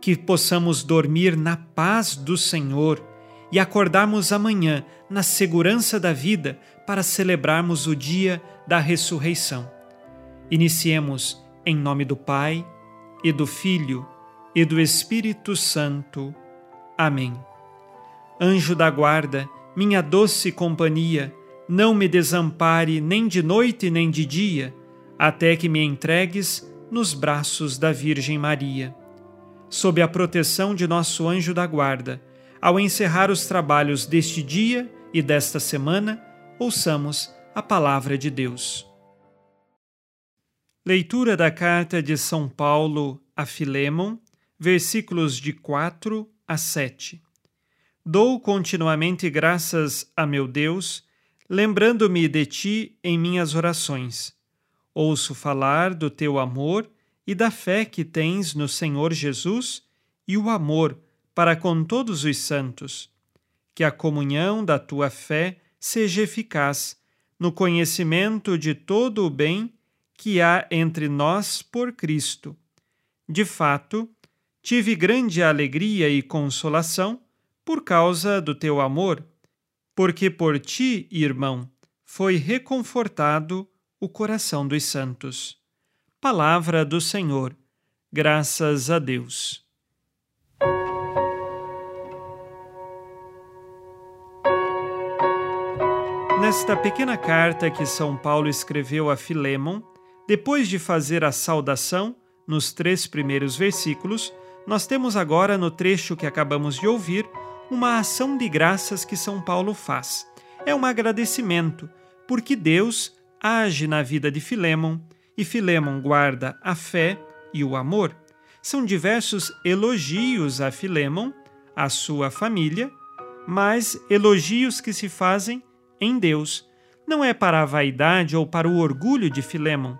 Que possamos dormir na paz do Senhor e acordarmos amanhã na segurança da vida para celebrarmos o dia da ressurreição. Iniciemos em nome do Pai, e do Filho, e do Espírito Santo. Amém. Anjo da guarda, minha doce companhia, não me desampare nem de noite nem de dia, até que me entregues nos braços da Virgem Maria. Sob a proteção de nosso anjo da guarda, ao encerrar os trabalhos deste dia e desta semana, ouçamos a palavra de Deus. Leitura da carta de São Paulo a Filemon, versículos de 4 a 7. Dou continuamente graças a meu Deus, lembrando-me de ti em minhas orações. Ouço falar do teu amor e da fé que tens no Senhor Jesus e o amor para com todos os santos. Que a comunhão da tua fé seja eficaz no conhecimento de todo o bem que há entre nós por Cristo. De fato, tive grande alegria e consolação por causa do teu amor, porque por ti, irmão, foi reconfortado o coração dos santos. Palavra do Senhor. Graças a Deus. Nesta pequena carta que São Paulo escreveu a Filemon, depois de fazer a saudação, nos três primeiros versículos, nós temos agora, no trecho que acabamos de ouvir, uma ação de graças que São Paulo faz. É um agradecimento, porque Deus age na vida de Filemon e Filemon guarda a fé e o amor. São diversos elogios a Filemon, a sua família, mas elogios que se fazem em Deus. Não é para a vaidade ou para o orgulho de Filemon,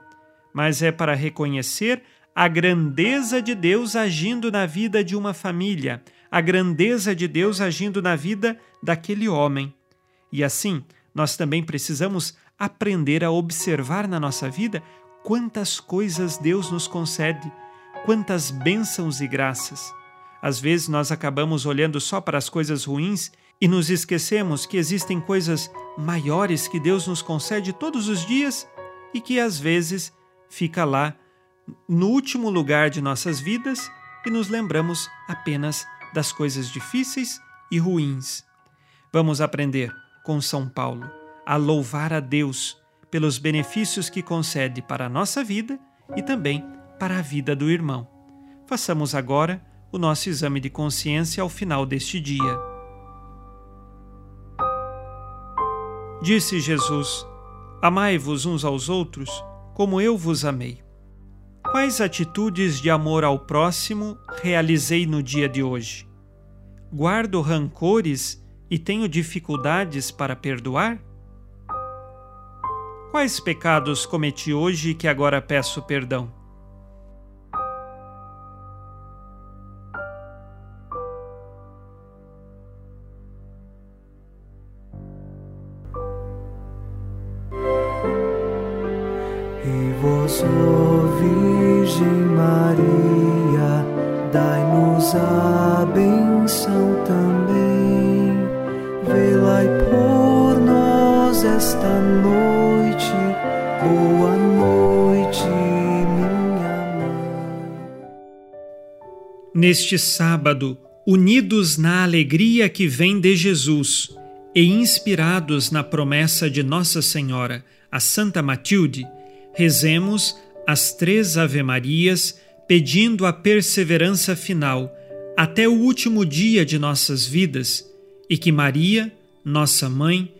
mas é para reconhecer a grandeza de Deus agindo na vida de uma família, a grandeza de Deus agindo na vida daquele homem. E assim, nós também precisamos aprender a observar na nossa vida quantas coisas Deus nos concede, quantas bênçãos e graças. Às vezes nós acabamos olhando só para as coisas ruins e nos esquecemos que existem coisas maiores que Deus nos concede todos os dias e que às vezes fica lá no último lugar de nossas vidas e nos lembramos apenas das coisas difíceis e ruins. Vamos aprender com São Paulo a louvar a Deus pelos benefícios que concede para a nossa vida e também para a vida do irmão. Façamos agora o nosso exame de consciência ao final deste dia. Disse Jesus: Amai-vos uns aos outros, como eu vos amei. Quais atitudes de amor ao próximo realizei no dia de hoje? Guardo rancores e tenho dificuldades para perdoar? Quais pecados cometi hoje que agora peço perdão? vós, ó Virgem Maria, dai-nos a benção também. Por nós esta noite, boa noite, minha mãe. Neste sábado, unidos na alegria que vem de Jesus, e inspirados na promessa de Nossa Senhora, a Santa Matilde, rezemos as três Ave-Marias pedindo a perseverança final até o último dia de nossas vidas e que Maria, nossa mãe,